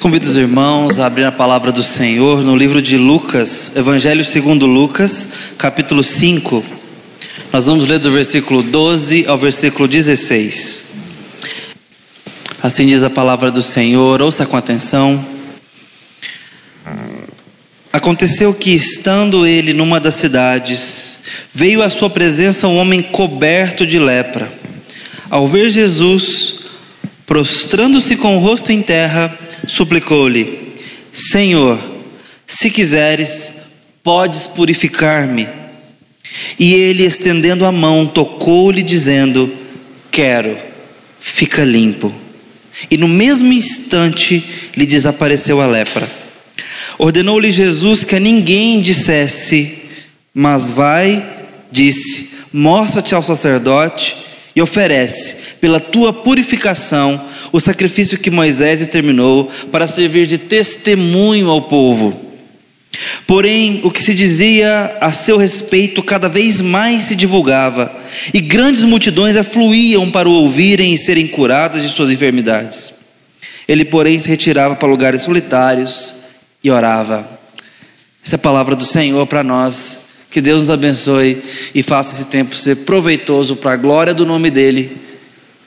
Convido os irmãos a abrir a palavra do Senhor no livro de Lucas, Evangelho segundo Lucas, capítulo 5. Nós vamos ler do versículo 12 ao versículo 16. Assim diz a palavra do Senhor, ouça com atenção. Aconteceu que, estando ele numa das cidades, veio à sua presença um homem coberto de lepra. Ao ver Jesus, prostrando-se com o rosto em terra, suplicou-lhe: Senhor, se quiseres, podes purificar-me. E ele, estendendo a mão, tocou-lhe, dizendo: Quero, fica limpo. E no mesmo instante lhe desapareceu a lepra. Ordenou-lhe Jesus que a ninguém dissesse, mas vai, disse: Mostra-te ao sacerdote e oferece, pela tua purificação, o sacrifício que Moisés determinou para servir de testemunho ao povo. Porém, o que se dizia a seu respeito cada vez mais se divulgava, e grandes multidões afluíam para o ouvirem e serem curadas de suas enfermidades. Ele, porém, se retirava para lugares solitários e orava. Essa é a palavra do Senhor para nós. Que Deus nos abençoe e faça esse tempo ser proveitoso para a glória do nome dEle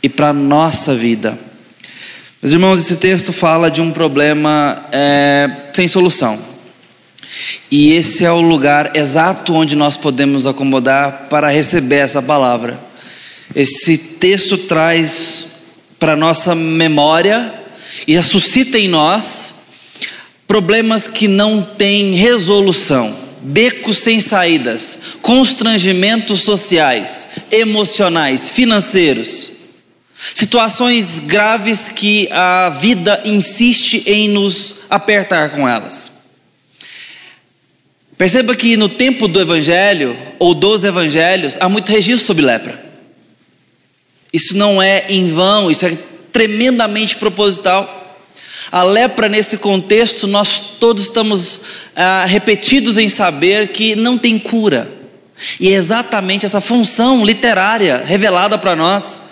e para a nossa vida. Meus irmãos, esse texto fala de um problema é, sem solução. E esse é o lugar exato onde nós podemos acomodar para receber essa palavra. Esse texto traz para nossa memória e suscita em nós problemas que não têm resolução, becos sem saídas, constrangimentos sociais, emocionais, financeiros. Situações graves que a vida insiste em nos apertar com elas. Perceba que no tempo do Evangelho, ou dos Evangelhos, há muito registro sobre lepra. Isso não é em vão, isso é tremendamente proposital. A lepra, nesse contexto, nós todos estamos ah, repetidos em saber que não tem cura. E é exatamente essa função literária revelada para nós.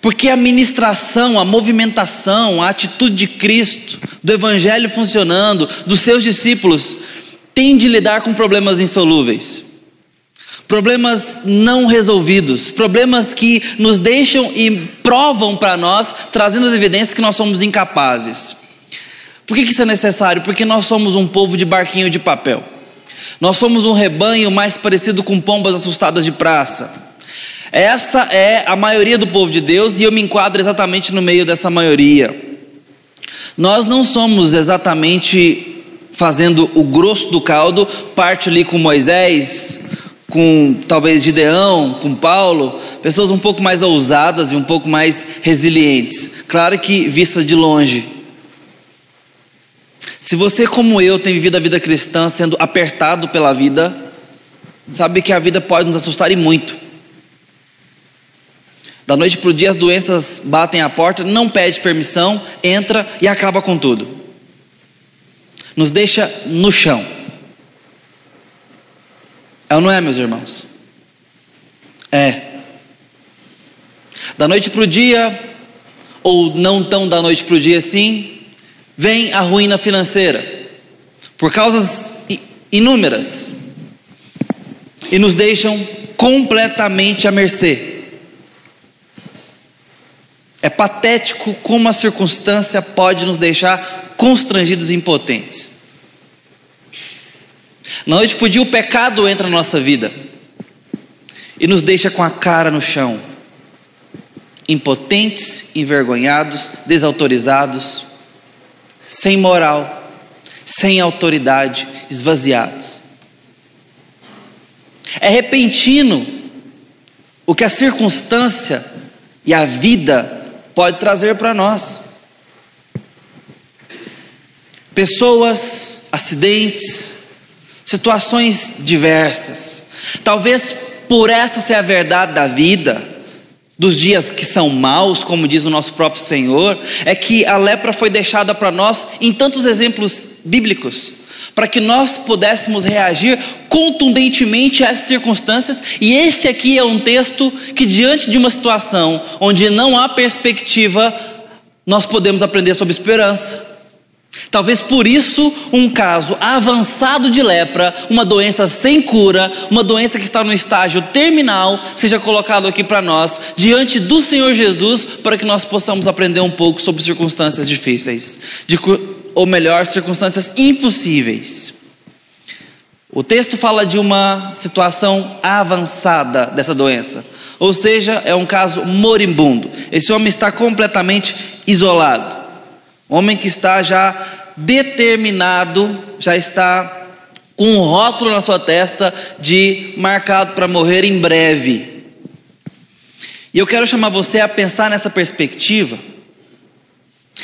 Porque a ministração, a movimentação, a atitude de Cristo, do Evangelho funcionando, dos seus discípulos, tem de lidar com problemas insolúveis, problemas não resolvidos, problemas que nos deixam e provam para nós, trazendo as evidências que nós somos incapazes. Por que isso é necessário? Porque nós somos um povo de barquinho de papel. Nós somos um rebanho mais parecido com pombas assustadas de praça. Essa é a maioria do povo de Deus e eu me enquadro exatamente no meio dessa maioria. Nós não somos exatamente fazendo o grosso do caldo, parte ali com Moisés, com talvez Gideão, com Paulo, pessoas um pouco mais ousadas e um pouco mais resilientes. Claro que vistas de longe. Se você, como eu, tem vivido a vida cristã sendo apertado pela vida, sabe que a vida pode nos assustar e muito. Da noite para o dia as doenças batem a porta, não pede permissão, entra e acaba com tudo nos deixa no chão. É ou não é, meus irmãos? É. Da noite para o dia, ou não tão da noite para o dia assim, vem a ruína financeira, por causas inúmeras, e nos deixam completamente à mercê. É patético como a circunstância pode nos deixar constrangidos e impotentes. Na noite por dia, o pecado entra na nossa vida e nos deixa com a cara no chão, impotentes, envergonhados, desautorizados, sem moral, sem autoridade, esvaziados. É repentino o que a circunstância e a vida pode trazer para nós. Pessoas, acidentes, situações diversas. Talvez por essa ser a verdade da vida, dos dias que são maus, como diz o nosso próprio Senhor, é que a lepra foi deixada para nós em tantos exemplos bíblicos, para que nós pudéssemos reagir contundentemente essas circunstâncias, e esse aqui é um texto que, diante de uma situação onde não há perspectiva, nós podemos aprender sobre esperança. Talvez por isso um caso avançado de lepra, uma doença sem cura, uma doença que está no estágio terminal, seja colocado aqui para nós, diante do Senhor Jesus, para que nós possamos aprender um pouco sobre circunstâncias difíceis, de, ou melhor, circunstâncias impossíveis. O texto fala de uma situação avançada dessa doença, ou seja, é um caso moribundo. Esse homem está completamente isolado. Homem que está já determinado, já está com um rótulo na sua testa de marcado para morrer em breve. E eu quero chamar você a pensar nessa perspectiva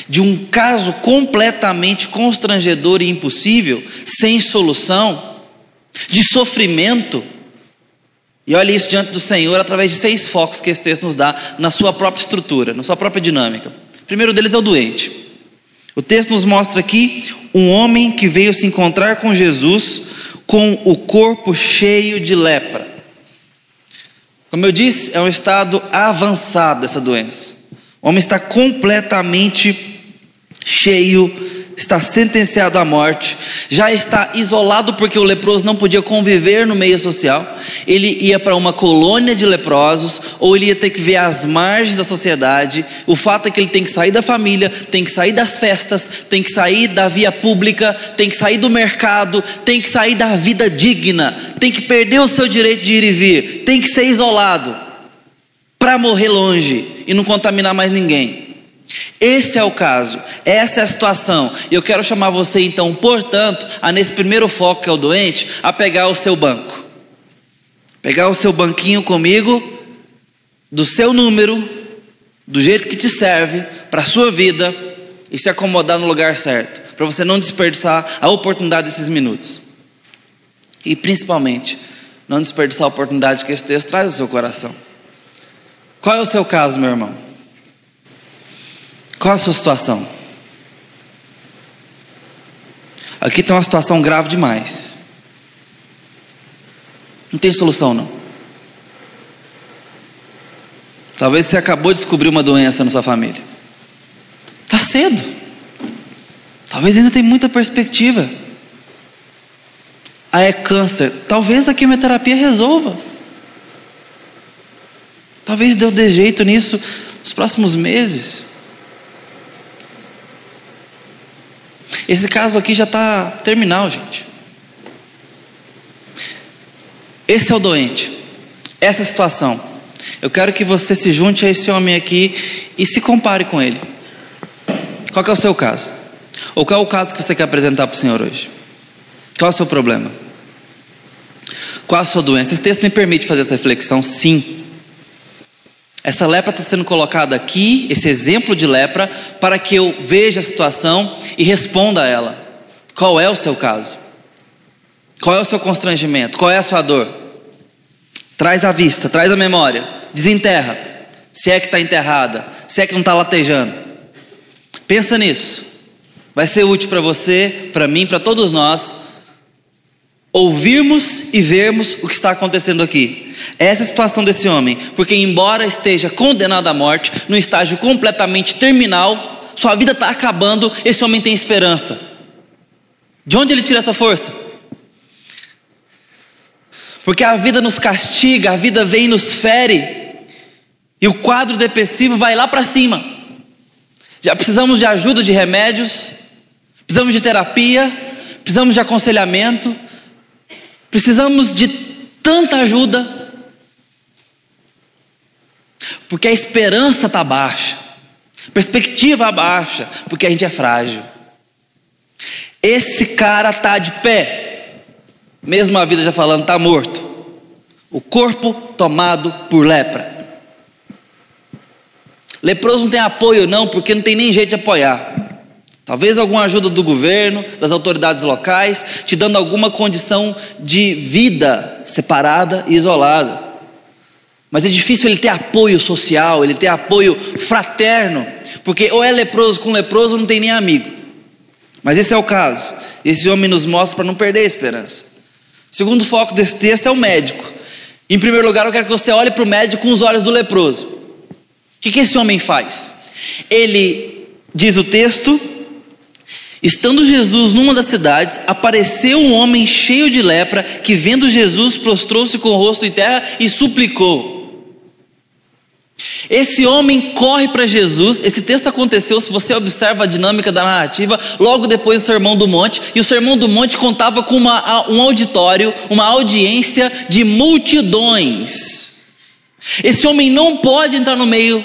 de um caso completamente constrangedor e impossível, sem solução, de sofrimento. E olhe isso diante do Senhor através de seis focos que esse texto nos dá na sua própria estrutura, na sua própria dinâmica. O primeiro deles é o doente. O texto nos mostra aqui um homem que veio se encontrar com Jesus com o corpo cheio de lepra. Como eu disse, é um estado avançado dessa doença. O homem está completamente cheio está sentenciado à morte, já está isolado porque o leproso não podia conviver no meio social, ele ia para uma colônia de leprosos, ou ele ia ter que ver as margens da sociedade. O fato é que ele tem que sair da família, tem que sair das festas, tem que sair da via pública, tem que sair do mercado, tem que sair da vida digna, tem que perder o seu direito de ir e vir, tem que ser isolado para morrer longe e não contaminar mais ninguém. Esse é o caso, essa é a situação. E eu quero chamar você então, portanto, a nesse primeiro foco que é o doente, a pegar o seu banco. Pegar o seu banquinho comigo, do seu número, do jeito que te serve, para a sua vida, e se acomodar no lugar certo, para você não desperdiçar a oportunidade desses minutos. E principalmente, não desperdiçar a oportunidade que esse texto traz ao seu coração. Qual é o seu caso, meu irmão? Qual a sua situação? Aqui tem uma situação grave demais. Não tem solução, não. Talvez você acabou de descobrir uma doença na sua família. Está cedo. Talvez ainda tem muita perspectiva. Ah, é câncer. Talvez a quimioterapia resolva. Talvez deu de jeito nisso nos próximos meses. Esse caso aqui já está terminal, gente. Esse é o doente, essa é situação. Eu quero que você se junte a esse homem aqui e se compare com ele. Qual é o seu caso? Ou qual é o caso que você quer apresentar para o Senhor hoje? Qual é o seu problema? Qual é a sua doença? Esse texto me permite fazer essa reflexão, sim. Essa lepra está sendo colocada aqui, esse exemplo de lepra, para que eu veja a situação e responda a ela. Qual é o seu caso? Qual é o seu constrangimento? Qual é a sua dor? Traz à vista, traz à memória, desenterra. Se é que está enterrada, se é que não está latejando. Pensa nisso. Vai ser útil para você, para mim, para todos nós, ouvirmos e vermos o que está acontecendo aqui. Essa é a situação desse homem, porque embora esteja condenado à morte, no estágio completamente terminal, sua vida está acabando, esse homem tem esperança. De onde ele tira essa força? Porque a vida nos castiga, a vida vem e nos fere, e o quadro depressivo vai lá para cima. Já precisamos de ajuda de remédios, precisamos de terapia, precisamos de aconselhamento, Precisamos de tanta ajuda, porque a esperança está baixa, perspectiva baixa, porque a gente é frágil. Esse cara está de pé, mesmo a vida já falando, está morto. O corpo tomado por lepra. Leproso não tem apoio, não, porque não tem nem jeito de apoiar. Talvez alguma ajuda do governo, das autoridades locais, te dando alguma condição de vida separada e isolada. Mas é difícil ele ter apoio social, ele ter apoio fraterno, porque ou é leproso com leproso ou não tem nem amigo. Mas esse é o caso. Esse homem nos mostra para não perder a esperança. O segundo foco desse texto é o médico. Em primeiro lugar, eu quero que você olhe para o médico com os olhos do leproso. O que, que esse homem faz? Ele Diz o texto: Estando Jesus numa das cidades, apareceu um homem cheio de lepra, que vendo Jesus prostrou-se com o rosto em terra e suplicou. Esse homem corre para Jesus. Esse texto aconteceu, se você observa a dinâmica da narrativa, logo depois do Sermão do Monte. E o Sermão do Monte contava com uma, um auditório, uma audiência de multidões. Esse homem não pode entrar no meio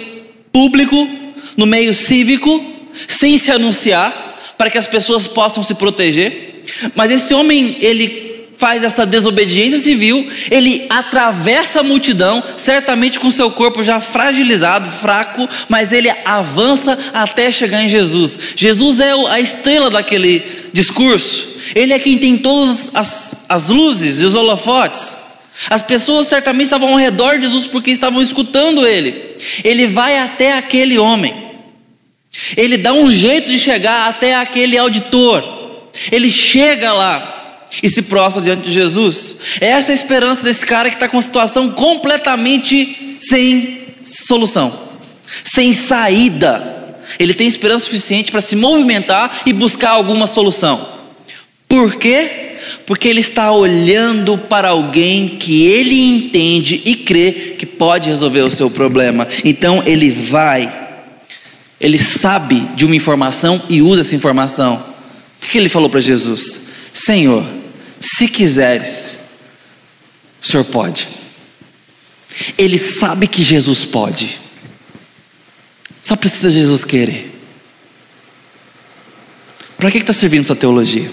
público, no meio cívico, sem se anunciar, para que as pessoas possam se proteger. Mas esse homem, ele faz essa desobediência civil, ele atravessa a multidão, certamente com seu corpo já fragilizado, fraco, mas ele avança até chegar em Jesus. Jesus é a estrela daquele discurso, ele é quem tem todas as, as luzes e os holofotes. As pessoas certamente estavam ao redor de Jesus porque estavam escutando ele. Ele vai até aquele homem, ele dá um jeito de chegar até aquele auditor, ele chega lá, e se prostra diante de Jesus. É essa a esperança desse cara que está com uma situação completamente sem solução, sem saída. Ele tem esperança suficiente para se movimentar e buscar alguma solução. Por quê? Porque ele está olhando para alguém que ele entende e crê que pode resolver o seu problema. Então ele vai, ele sabe de uma informação e usa essa informação. O que ele falou para Jesus? Senhor, se quiseres, o Senhor pode. Ele sabe que Jesus pode. Só precisa Jesus querer. Para que está servindo sua teologia?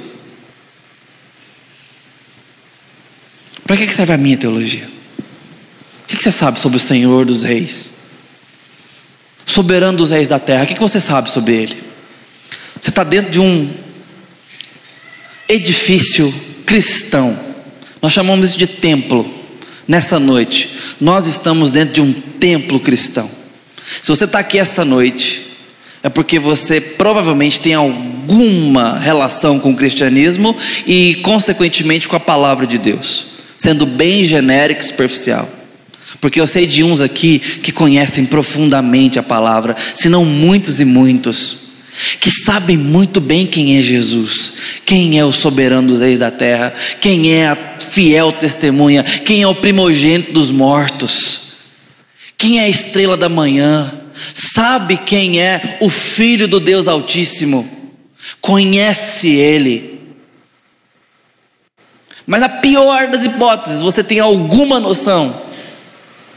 Para que serve a minha teologia? O que você sabe sobre o Senhor dos Reis? Soberano dos Reis da terra, o que você sabe sobre Ele? Você está dentro de um edifício cristão. Nós chamamos isso de templo. Nessa noite, nós estamos dentro de um templo cristão. Se você está aqui essa noite, é porque você provavelmente tem alguma relação com o cristianismo e, consequentemente, com a palavra de Deus, sendo bem genérico e superficial. Porque eu sei de uns aqui que conhecem profundamente a palavra, se não muitos e muitos que sabem muito bem quem é Jesus, quem é o soberano dos reis da terra, quem é a fiel testemunha, quem é o primogênito dos mortos, quem é a estrela da manhã, sabe quem é o Filho do Deus Altíssimo, conhece Ele. Mas na pior das hipóteses, você tem alguma noção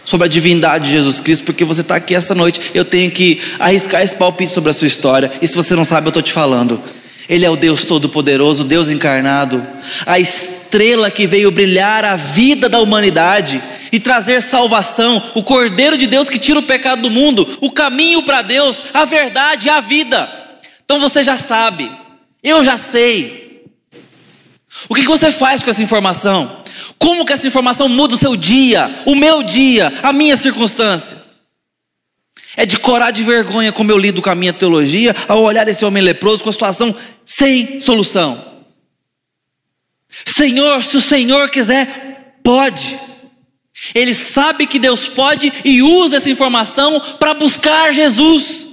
sobre a divindade de Jesus Cristo, porque você está aqui essa noite. Eu tenho que arriscar esse palpite sobre a sua história. E se você não sabe, eu estou te falando. Ele é o Deus Todo-Poderoso, Deus encarnado, a estrela que veio brilhar a vida da humanidade e trazer salvação, o Cordeiro de Deus que tira o pecado do mundo, o caminho para Deus, a verdade, a vida. Então você já sabe, eu já sei. O que você faz com essa informação? Como que essa informação muda o seu dia, o meu dia, a minha circunstância? É de corar de vergonha como eu lido com a minha teologia ao olhar esse homem leproso com a situação sem solução. Senhor, se o Senhor quiser, pode. Ele sabe que Deus pode e usa essa informação para buscar Jesus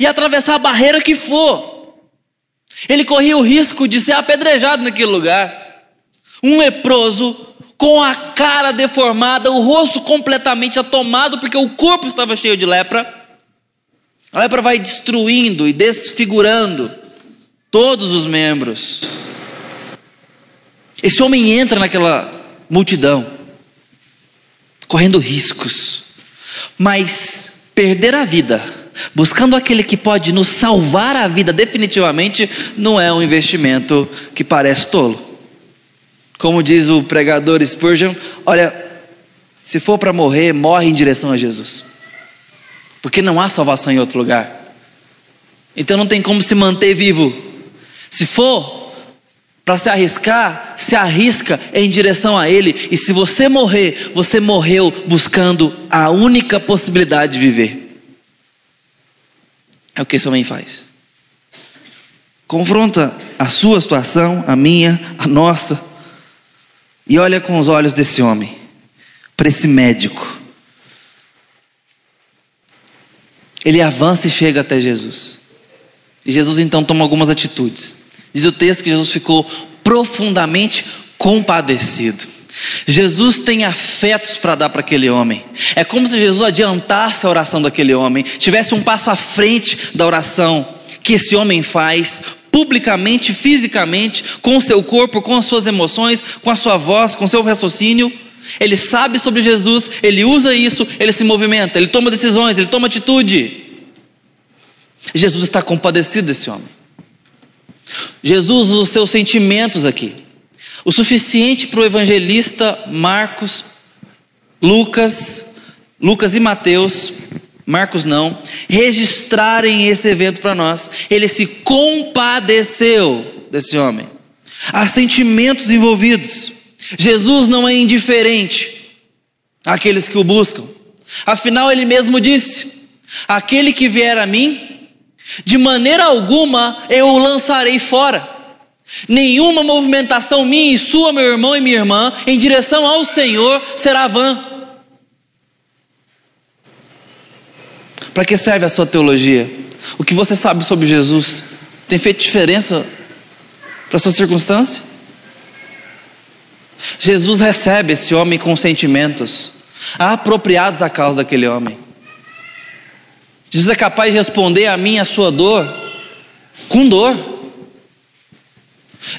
e atravessar a barreira que for. Ele corria o risco de ser apedrejado naquele lugar. Um leproso com a cara deformada, o rosto completamente atomado, porque o corpo estava cheio de lepra. A lepra vai destruindo e desfigurando todos os membros. Esse homem entra naquela multidão, correndo riscos, mas perder a vida, buscando aquele que pode nos salvar a vida definitivamente, não é um investimento que parece tolo. Como diz o pregador Spurgeon, olha, se for para morrer, morre em direção a Jesus. Porque não há salvação em outro lugar. Então não tem como se manter vivo. Se for para se arriscar, se arrisca em direção a Ele. E se você morrer, você morreu buscando a única possibilidade de viver. É o que esse homem faz. Confronta a sua situação, a minha, a nossa e olha com os olhos desse homem, para esse médico. Ele avança e chega até Jesus. E Jesus então toma algumas atitudes. Diz o texto que Jesus ficou profundamente compadecido. Jesus tem afetos para dar para aquele homem. É como se Jesus adiantasse a oração daquele homem, tivesse um passo à frente da oração que esse homem faz, publicamente, fisicamente, com o seu corpo, com as suas emoções, com a sua voz, com o seu raciocínio. Ele sabe sobre Jesus, ele usa isso, ele se movimenta, ele toma decisões, ele toma atitude. Jesus está compadecido desse homem. Jesus usa os seus sentimentos aqui. O suficiente para o evangelista Marcos, Lucas, Lucas e Mateus, Marcos não, registrarem esse evento para nós. Ele se compadeceu desse homem. Há sentimentos envolvidos. Jesus não é indiferente àqueles que o buscam. Afinal, ele mesmo disse: Aquele que vier a mim, de maneira alguma eu o lançarei fora. Nenhuma movimentação minha e sua, meu irmão e minha irmã, em direção ao Senhor será vã. Para que serve a sua teologia? O que você sabe sobre Jesus tem feito diferença para a sua circunstância? Jesus recebe esse homem com sentimentos apropriados à causa daquele homem. Jesus é capaz de responder a mim a sua dor com dor.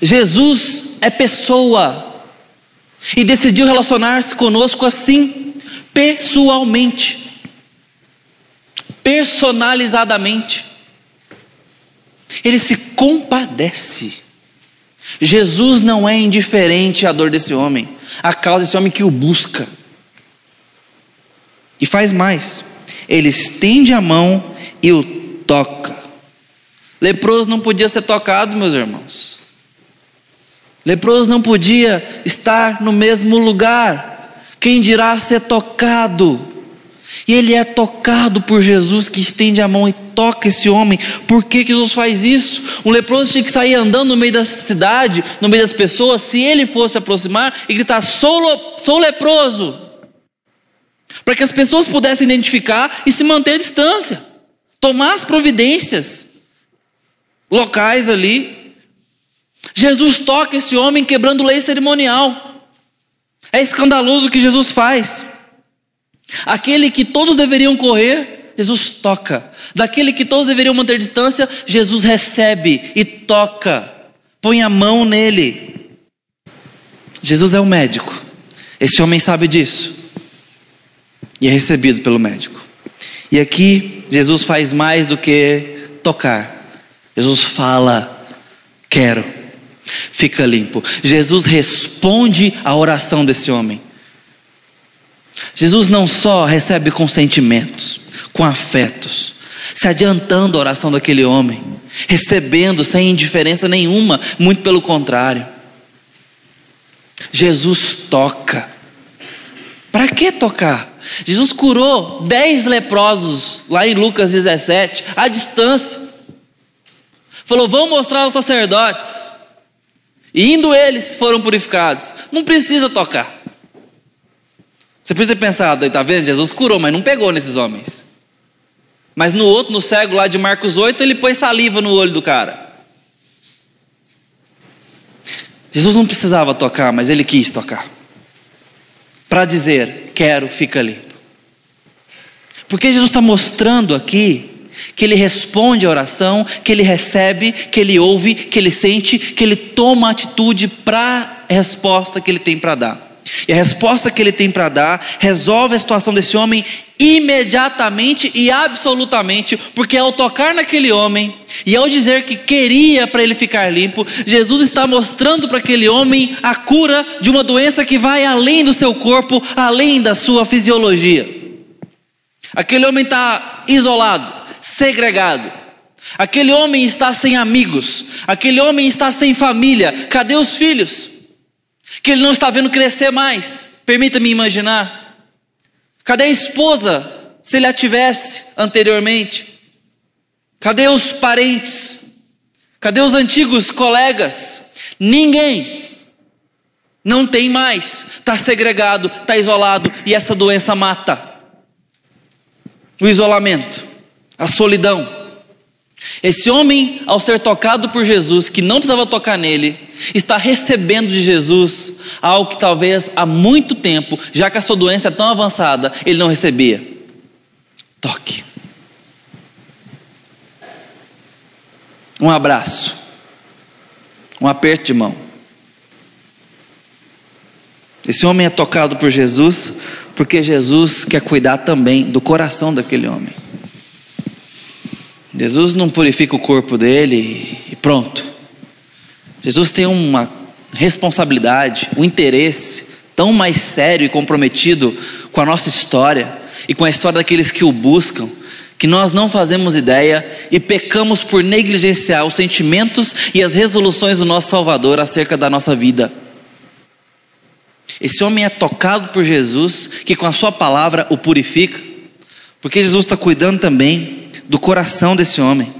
Jesus é pessoa e decidiu relacionar-se conosco assim, pessoalmente, personalizadamente. Ele se compadece. Jesus não é indiferente à dor desse homem, à causa desse homem que o busca. E faz mais, ele estende a mão e o toca. Leproso não podia ser tocado, meus irmãos. Leproso não podia estar no mesmo lugar. Quem dirá ser tocado? E ele é tocado por Jesus que estende a mão e toca esse homem. Por que, Jesus faz isso? Um leproso tinha que sair andando no meio da cidade, no meio das pessoas, se ele fosse aproximar e gritar: Sou, sou leproso. Para que as pessoas pudessem identificar e se manter à distância, tomar as providências locais ali Jesus toca esse homem quebrando lei cerimonial. É escandaloso o que Jesus faz. Aquele que todos deveriam correr, Jesus toca. Daquele que todos deveriam manter distância, Jesus recebe e toca. Põe a mão nele. Jesus é o médico. Esse homem sabe disso. E é recebido pelo médico. E aqui, Jesus faz mais do que tocar. Jesus fala: Quero fica limpo. Jesus responde à oração desse homem. Jesus não só recebe com sentimentos, com afetos, se adiantando a oração daquele homem, recebendo sem indiferença nenhuma, muito pelo contrário. Jesus toca. Para que tocar? Jesus curou dez leprosos lá em Lucas 17, à distância. Falou: vão mostrar aos sacerdotes. E indo eles foram purificados. Não precisa tocar. Você precisa ter pensado, está vendo? Jesus curou, mas não pegou nesses homens. Mas no outro, no cego lá de Marcos 8, ele põe saliva no olho do cara. Jesus não precisava tocar, mas ele quis tocar. Para dizer, quero, fica limpo. Porque Jesus está mostrando aqui que ele responde à oração, que ele recebe, que ele ouve, que ele sente, que ele toma atitude para a resposta que ele tem para dar. E a resposta que ele tem para dar resolve a situação desse homem imediatamente e absolutamente, porque ao tocar naquele homem e ao dizer que queria para ele ficar limpo, Jesus está mostrando para aquele homem a cura de uma doença que vai além do seu corpo, além da sua fisiologia. Aquele homem está isolado, segregado. Aquele homem está sem amigos, aquele homem está sem família. Cadê os filhos? Que ele não está vendo crescer mais. Permita-me imaginar. Cadê a esposa, se ele a tivesse anteriormente? Cadê os parentes? Cadê os antigos colegas? Ninguém. Não tem mais. Está segregado, está isolado e essa doença mata. O isolamento a solidão. Esse homem, ao ser tocado por Jesus, que não precisava tocar nele, está recebendo de Jesus algo que talvez há muito tempo, já que a sua doença é tão avançada, ele não recebia. Toque. Um abraço. Um aperto de mão. Esse homem é tocado por Jesus, porque Jesus quer cuidar também do coração daquele homem. Jesus não purifica o corpo dele e pronto. Jesus tem uma responsabilidade, um interesse tão mais sério e comprometido com a nossa história e com a história daqueles que o buscam, que nós não fazemos ideia e pecamos por negligenciar os sentimentos e as resoluções do nosso Salvador acerca da nossa vida. Esse homem é tocado por Jesus, que com a sua palavra o purifica, porque Jesus está cuidando também do coração desse homem.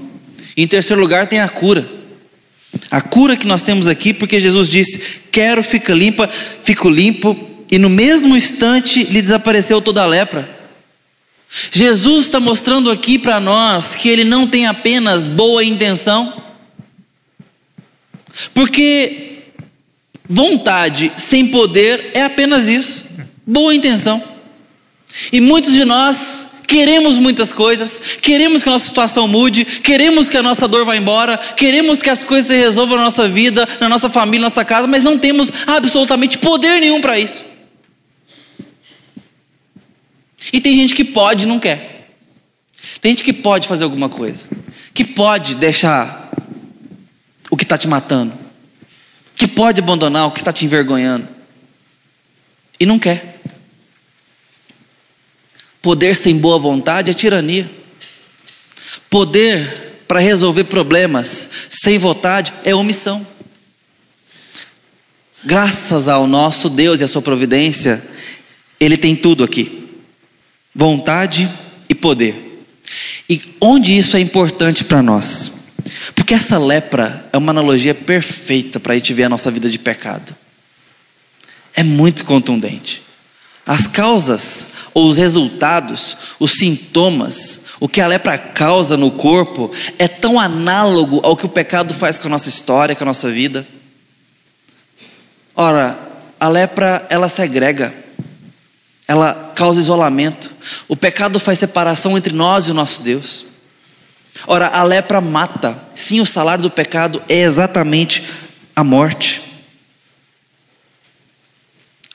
E em terceiro lugar tem a cura. A cura que nós temos aqui, porque Jesus disse: Quero ficar limpa, fico limpo, e no mesmo instante lhe desapareceu toda a lepra. Jesus está mostrando aqui para nós que ele não tem apenas boa intenção, porque vontade sem poder é apenas isso, boa intenção. E muitos de nós Queremos muitas coisas, queremos que a nossa situação mude, queremos que a nossa dor vá embora, queremos que as coisas se resolvam na nossa vida, na nossa família, na nossa casa, mas não temos absolutamente poder nenhum para isso. E tem gente que pode e não quer. Tem gente que pode fazer alguma coisa, que pode deixar o que está te matando, que pode abandonar o que está te envergonhando, e não quer. Poder sem boa vontade é tirania. Poder para resolver problemas sem vontade é omissão. Graças ao nosso Deus e à sua providência, Ele tem tudo aqui: vontade e poder. E onde isso é importante para nós? Porque essa lepra é uma analogia perfeita para a gente ver a nossa vida de pecado. É muito contundente. As causas os resultados, os sintomas, o que a lepra causa no corpo é tão análogo ao que o pecado faz com a nossa história, com a nossa vida. Ora, a lepra ela segrega, ela causa isolamento. O pecado faz separação entre nós e o nosso Deus. Ora, a lepra mata. Sim, o salário do pecado é exatamente a morte.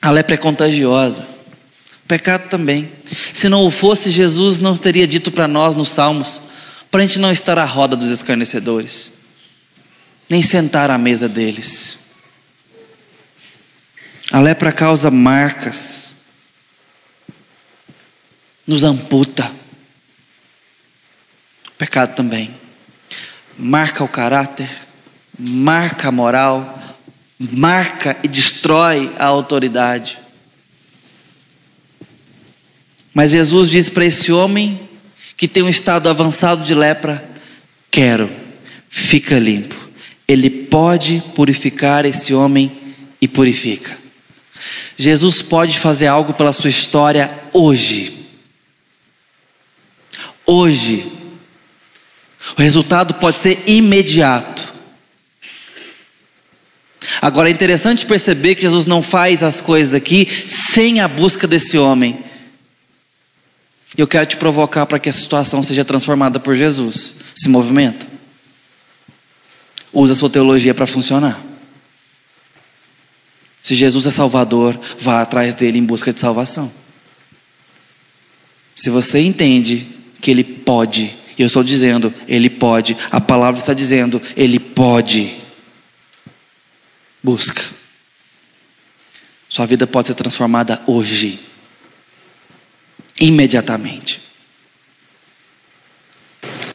A lepra é contagiosa. Pecado também. Se não o fosse, Jesus não teria dito para nós nos Salmos, para a gente não estar à roda dos escarnecedores, nem sentar à mesa deles. A lepra causa marcas, nos amputa. Pecado também. Marca o caráter, marca a moral, marca e destrói a autoridade. Mas Jesus disse para esse homem que tem um estado avançado de lepra: Quero, fica limpo. Ele pode purificar esse homem e purifica. Jesus pode fazer algo pela sua história hoje. Hoje. O resultado pode ser imediato. Agora é interessante perceber que Jesus não faz as coisas aqui sem a busca desse homem. Eu quero te provocar para que a situação seja transformada por Jesus. Se movimenta. Usa a sua teologia para funcionar. Se Jesus é Salvador, vá atrás dele em busca de salvação. Se você entende que ele pode, e eu estou dizendo, ele pode, a palavra está dizendo, ele pode. Busca. Sua vida pode ser transformada hoje imediatamente.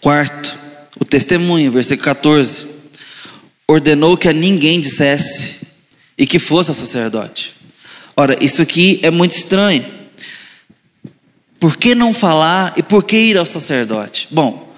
Quarto, o testemunho, versículo 14: ordenou que a ninguém dissesse e que fosse ao sacerdote. Ora, isso aqui é muito estranho. Por que não falar e por que ir ao sacerdote? Bom,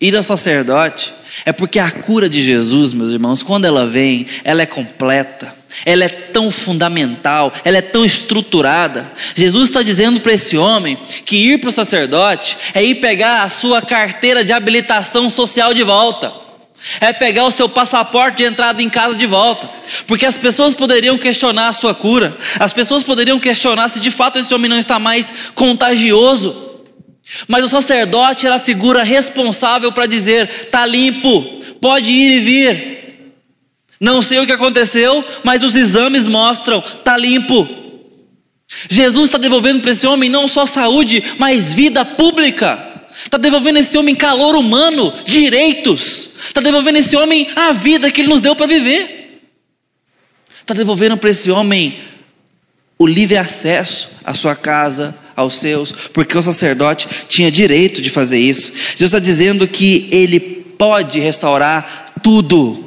ir ao sacerdote é porque a cura de Jesus, meus irmãos, quando ela vem, ela é completa, ela é tão fundamental, ela é tão estruturada. Jesus está dizendo para esse homem que ir para o sacerdote é ir pegar a sua carteira de habilitação social de volta, é pegar o seu passaporte de entrada em casa de volta, porque as pessoas poderiam questionar a sua cura, as pessoas poderiam questionar se de fato esse homem não está mais contagioso. Mas o sacerdote era a figura responsável para dizer: está limpo, pode ir e vir. Não sei o que aconteceu, mas os exames mostram, está limpo. Jesus está devolvendo para esse homem não só saúde, mas vida pública. Está devolvendo esse homem calor humano, direitos. Está devolvendo esse homem a vida que ele nos deu para viver. Está devolvendo para esse homem o livre acesso à sua casa, aos seus, porque o sacerdote tinha direito de fazer isso. Jesus está dizendo que ele pode restaurar tudo.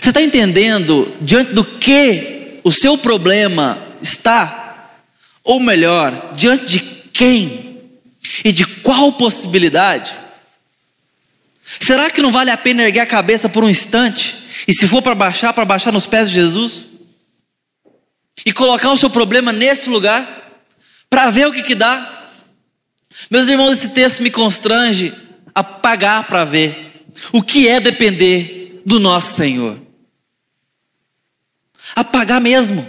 Você está entendendo diante do que o seu problema está? Ou melhor, diante de quem? E de qual possibilidade? Será que não vale a pena erguer a cabeça por um instante? E se for para baixar, para baixar nos pés de Jesus? E colocar o seu problema nesse lugar? Para ver o que, que dá? Meus irmãos, esse texto me constrange a pagar para ver o que é depender do nosso Senhor a pagar mesmo,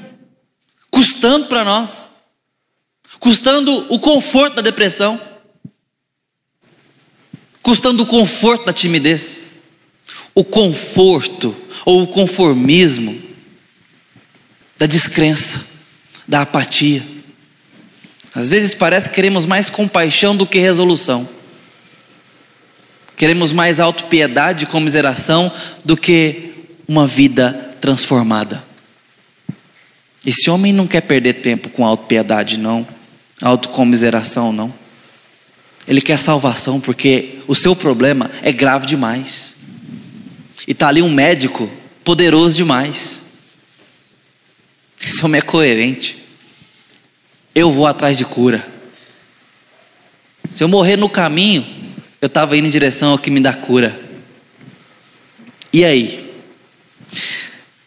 custando para nós, custando o conforto da depressão, custando o conforto da timidez, o conforto ou o conformismo da descrença, da apatia. Às vezes parece que queremos mais compaixão do que resolução. Queremos mais autopiedade e comiseração do que uma vida transformada. Esse homem não quer perder tempo com autopiedade, não, autocomiseração, não. Ele quer salvação porque o seu problema é grave demais. E está ali um médico poderoso demais. Esse homem é coerente. Eu vou atrás de cura. Se eu morrer no caminho, eu estava indo em direção ao que me dá cura. E aí?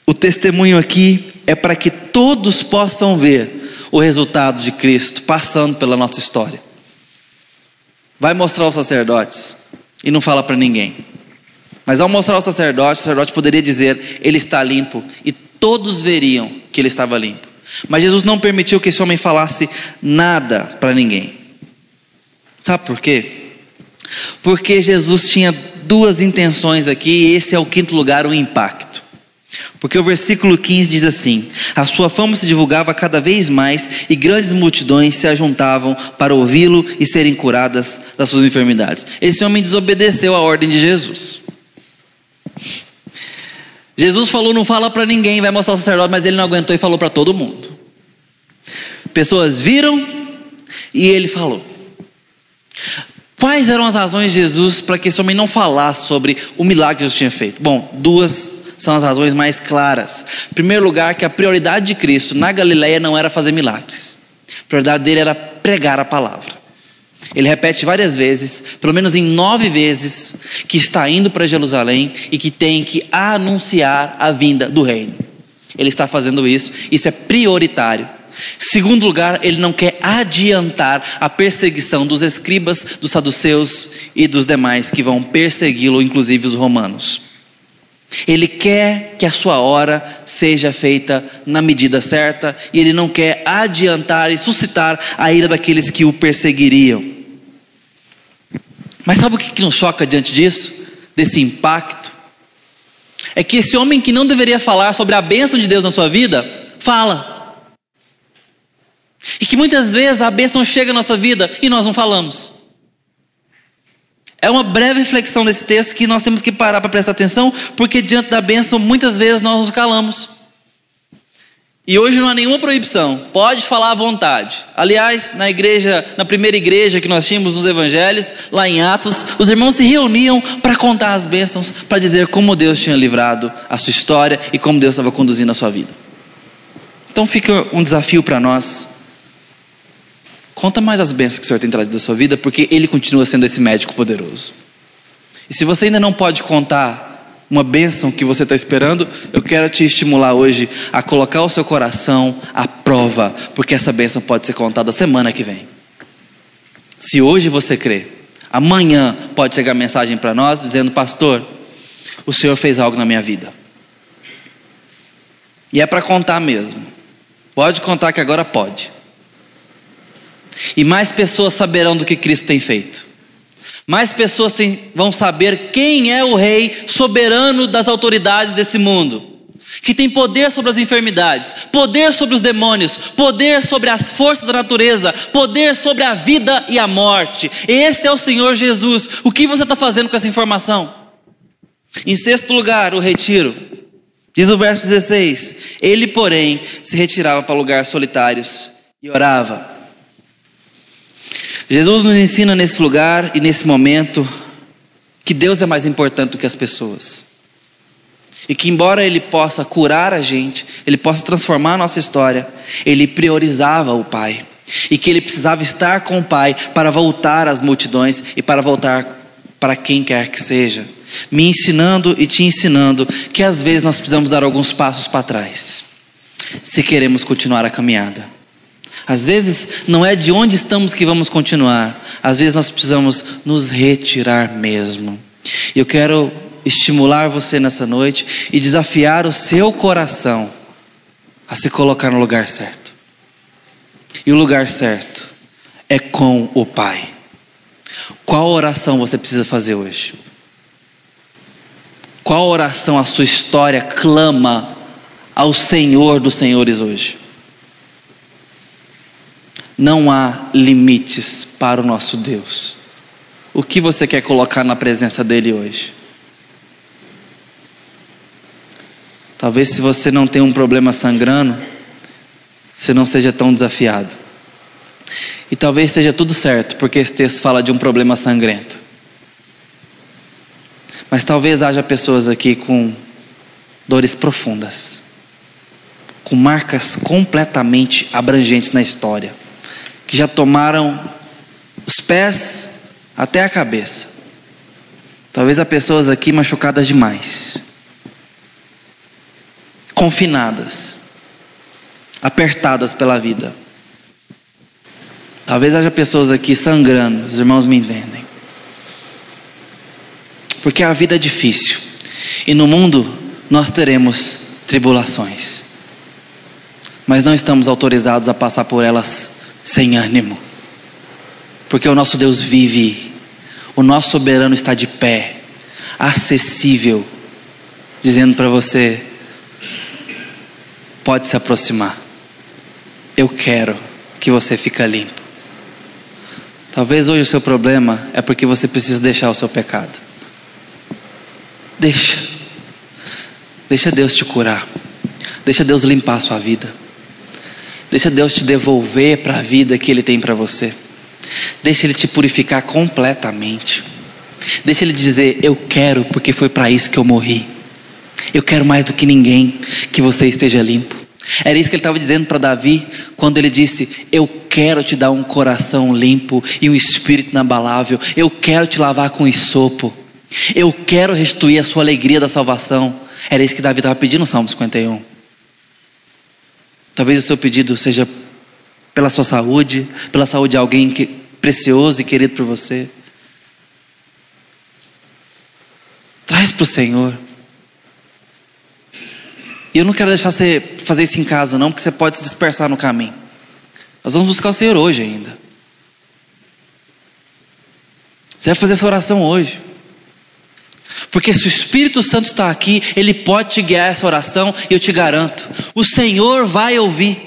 O testemunho aqui é para que todos possam ver o resultado de Cristo passando pela nossa história. Vai mostrar aos sacerdotes e não fala para ninguém. Mas ao mostrar ao sacerdote, o sacerdote poderia dizer: Ele está limpo, e todos veriam que ele estava limpo. Mas Jesus não permitiu que esse homem falasse nada para ninguém. Sabe por quê? Porque Jesus tinha duas intenções aqui, e esse é o quinto lugar, o impacto. Porque o versículo 15 diz assim: A sua fama se divulgava cada vez mais e grandes multidões se ajuntavam para ouvi-lo e serem curadas das suas enfermidades. Esse homem desobedeceu a ordem de Jesus. Jesus falou: Não fala para ninguém, vai mostrar o sacerdote, mas ele não aguentou e falou para todo mundo. Pessoas viram e ele falou. Quais eram as razões de Jesus para que esse homem não falasse sobre o milagre que Jesus tinha feito? Bom, duas são as razões mais claras. Em primeiro lugar, que a prioridade de Cristo na Galileia não era fazer milagres. A prioridade dele era pregar a palavra. Ele repete várias vezes, pelo menos em nove vezes, que está indo para Jerusalém e que tem que anunciar a vinda do reino. Ele está fazendo isso, isso é prioritário. Segundo lugar, ele não quer adiantar a perseguição dos escribas, dos saduceus e dos demais que vão persegui-lo, inclusive os romanos. Ele quer que a sua hora seja feita na medida certa e ele não quer adiantar e suscitar a ira daqueles que o perseguiriam. Mas sabe o que nos choca diante disso? Desse impacto? É que esse homem que não deveria falar sobre a bênção de Deus na sua vida, fala. E que muitas vezes a bênção chega na nossa vida e nós não falamos. É uma breve reflexão desse texto que nós temos que parar para prestar atenção, porque diante da bênção muitas vezes nós nos calamos. E hoje não há nenhuma proibição, pode falar à vontade. Aliás, na igreja, na primeira igreja que nós tínhamos nos evangelhos, lá em Atos, os irmãos se reuniam para contar as bênçãos, para dizer como Deus tinha livrado a sua história e como Deus estava conduzindo a sua vida. Então fica um desafio para nós Conta mais as bênçãos que o Senhor tem trazido da sua vida, porque Ele continua sendo esse médico poderoso. E se você ainda não pode contar uma bênção que você está esperando, eu quero te estimular hoje a colocar o seu coração à prova, porque essa bênção pode ser contada semana que vem. Se hoje você crê, amanhã pode chegar mensagem para nós dizendo: Pastor, o Senhor fez algo na minha vida. E é para contar mesmo. Pode contar que agora pode. E mais pessoas saberão do que Cristo tem feito mais pessoas tem, vão saber quem é o Rei soberano das autoridades desse mundo, que tem poder sobre as enfermidades, poder sobre os demônios, poder sobre as forças da natureza, poder sobre a vida e a morte. Esse é o Senhor Jesus. O que você está fazendo com essa informação? Em sexto lugar, o retiro. Diz o verso 16: Ele, porém, se retirava para lugares solitários e orava. Jesus nos ensina nesse lugar e nesse momento que Deus é mais importante do que as pessoas. E que, embora Ele possa curar a gente, Ele possa transformar a nossa história, Ele priorizava o Pai. E que Ele precisava estar com o Pai para voltar às multidões e para voltar para quem quer que seja. Me ensinando e te ensinando que às vezes nós precisamos dar alguns passos para trás, se queremos continuar a caminhada. Às vezes não é de onde estamos que vamos continuar. Às vezes nós precisamos nos retirar mesmo. E eu quero estimular você nessa noite e desafiar o seu coração a se colocar no lugar certo. E o lugar certo é com o Pai. Qual oração você precisa fazer hoje? Qual oração a sua história clama ao Senhor dos Senhores hoje? Não há limites para o nosso Deus. O que você quer colocar na presença dele hoje? Talvez se você não tem um problema sangrando, você não seja tão desafiado. E talvez esteja tudo certo, porque esse texto fala de um problema sangrento. Mas talvez haja pessoas aqui com dores profundas, com marcas completamente abrangentes na história que já tomaram os pés até a cabeça. Talvez há pessoas aqui machucadas demais, confinadas, apertadas pela vida. Talvez haja pessoas aqui sangrando, os irmãos me entendem. Porque a vida é difícil e no mundo nós teremos tribulações, mas não estamos autorizados a passar por elas sem ânimo, porque o nosso Deus vive, o nosso soberano está de pé, acessível, dizendo para você: pode se aproximar, eu quero que você fique limpo. Talvez hoje o seu problema é porque você precisa deixar o seu pecado. Deixa. Deixa Deus te curar. Deixa Deus limpar a sua vida. Deixa Deus te devolver para a vida que Ele tem para você. Deixa Ele te purificar completamente. Deixa Ele dizer: Eu quero, porque foi para isso que eu morri. Eu quero mais do que ninguém que você esteja limpo. Era isso que ele estava dizendo para Davi quando ele disse: Eu quero te dar um coração limpo e um espírito inabalável. Eu quero te lavar com isopo. Eu quero restituir a sua alegria da salvação. Era isso que Davi estava pedindo no Salmo 51. Talvez o seu pedido seja pela sua saúde, pela saúde de alguém que, precioso e querido por você. Traz para o Senhor. E eu não quero deixar você fazer isso em casa, não, porque você pode se dispersar no caminho. Nós vamos buscar o Senhor hoje ainda. Você vai fazer essa oração hoje. Porque se o Espírito Santo está aqui, ele pode te guiar essa oração e eu te garanto, o Senhor vai ouvir.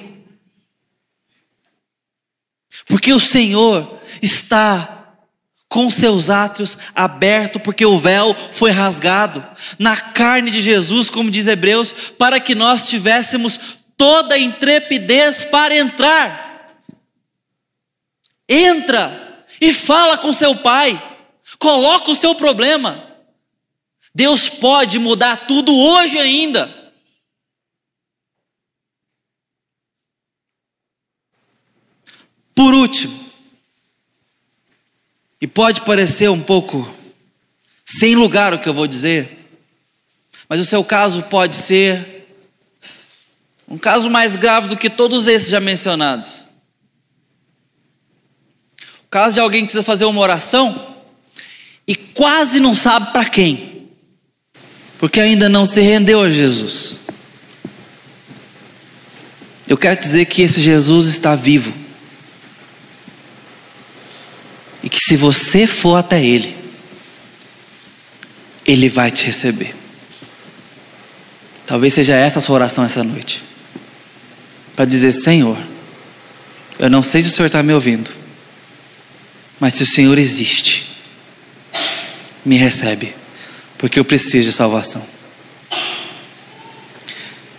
Porque o Senhor está com seus átrios abertos, porque o véu foi rasgado na carne de Jesus, como diz Hebreus, para que nós tivéssemos toda a intrepidez para entrar. Entra e fala com seu pai, coloca o seu problema. Deus pode mudar tudo hoje ainda. Por último, e pode parecer um pouco sem lugar o que eu vou dizer, Mas o seu caso pode ser um caso mais grave do que todos esses já mencionados. O caso de alguém que precisa fazer uma oração e quase não sabe para quem, porque ainda não se rendeu a Jesus. Eu quero dizer que esse Jesus está vivo. E que se você for até Ele, Ele vai te receber. Talvez seja essa a sua oração essa noite. Para dizer: Senhor, eu não sei se o Senhor está me ouvindo, mas se o Senhor existe, me recebe, porque eu preciso de salvação.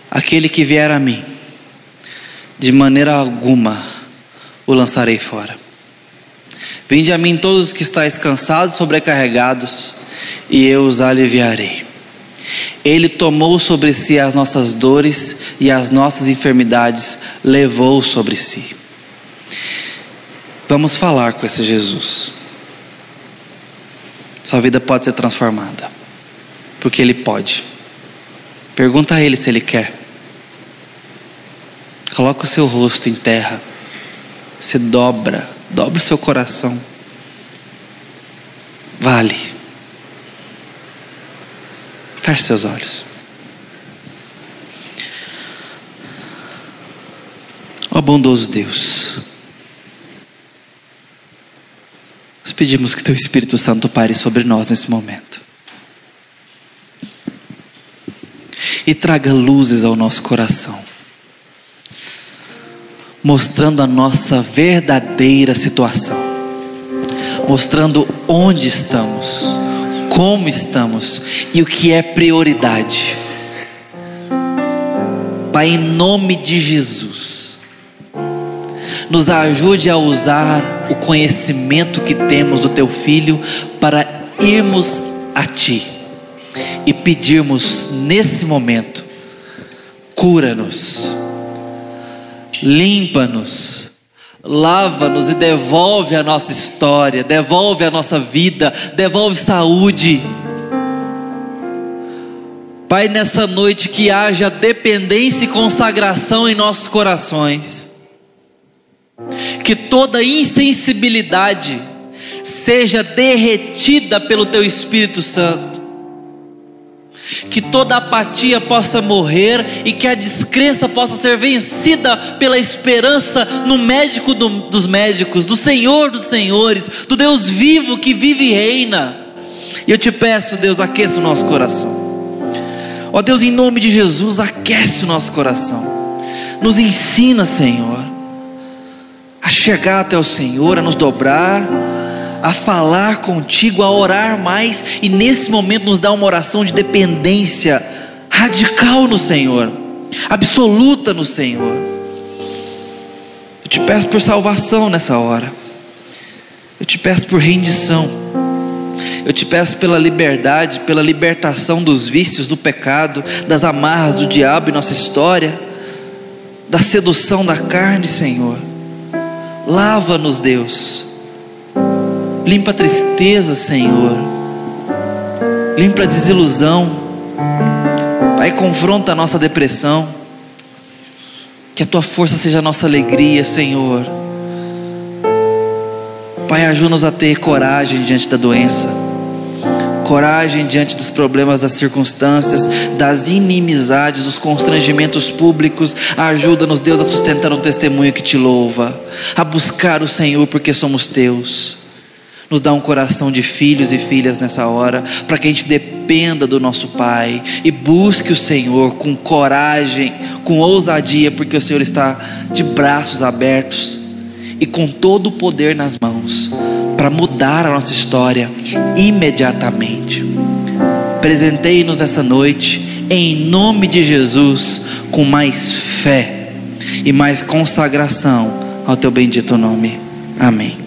Aquele que vier a mim, de maneira alguma o lançarei fora. Vinde a mim todos os que estáis cansados, sobrecarregados, e eu os aliviarei. Ele tomou sobre si as nossas dores e as nossas enfermidades levou sobre si. Vamos falar com esse Jesus. Sua vida pode ser transformada, porque Ele pode. Pergunta a Ele se Ele quer. Coloca o seu rosto em terra. Você dobra, dobra o seu coração. Vale. Feche seus olhos. Ó bondoso Deus. Nós pedimos que Teu Espírito Santo pare sobre nós nesse momento. E traga luzes ao nosso coração mostrando a nossa verdadeira situação, mostrando onde estamos, como estamos e o que é prioridade. Pai, em nome de Jesus, nos ajude a usar o conhecimento que temos do Teu Filho para irmos a Ti e pedirmos nesse momento: cura-nos limpa-nos, lava-nos e devolve a nossa história, devolve a nossa vida, devolve saúde. Pai, nessa noite que haja dependência e consagração em nossos corações, que toda insensibilidade seja derretida pelo Teu Espírito Santo que toda apatia possa morrer e que a descrença possa ser vencida pela esperança no médico do, dos médicos, do Senhor dos senhores, do Deus vivo que vive e reina. E eu te peço, Deus, aqueça o nosso coração. Ó Deus, em nome de Jesus, aquece o nosso coração. Nos ensina, Senhor, a chegar até o Senhor, a nos dobrar a falar contigo, a orar mais e nesse momento nos dá uma oração de dependência radical no Senhor, absoluta no Senhor. Eu te peço por salvação nessa hora. Eu te peço por rendição. Eu te peço pela liberdade, pela libertação dos vícios, do pecado, das amarras do diabo em nossa história, da sedução da carne, Senhor. Lava-nos, Deus Limpa a tristeza, Senhor. Limpa a desilusão. Pai, confronta a nossa depressão. Que a tua força seja a nossa alegria, Senhor. Pai, ajuda-nos a ter coragem diante da doença, coragem diante dos problemas, das circunstâncias, das inimizades, dos constrangimentos públicos. Ajuda-nos, Deus, a sustentar um testemunho que te louva, a buscar o Senhor porque somos teus. Nos dá um coração de filhos e filhas nessa hora, para que a gente dependa do nosso Pai e busque o Senhor com coragem, com ousadia, porque o Senhor está de braços abertos e com todo o poder nas mãos para mudar a nossa história imediatamente. Presentei-nos essa noite, em nome de Jesus, com mais fé e mais consagração ao teu bendito nome. Amém.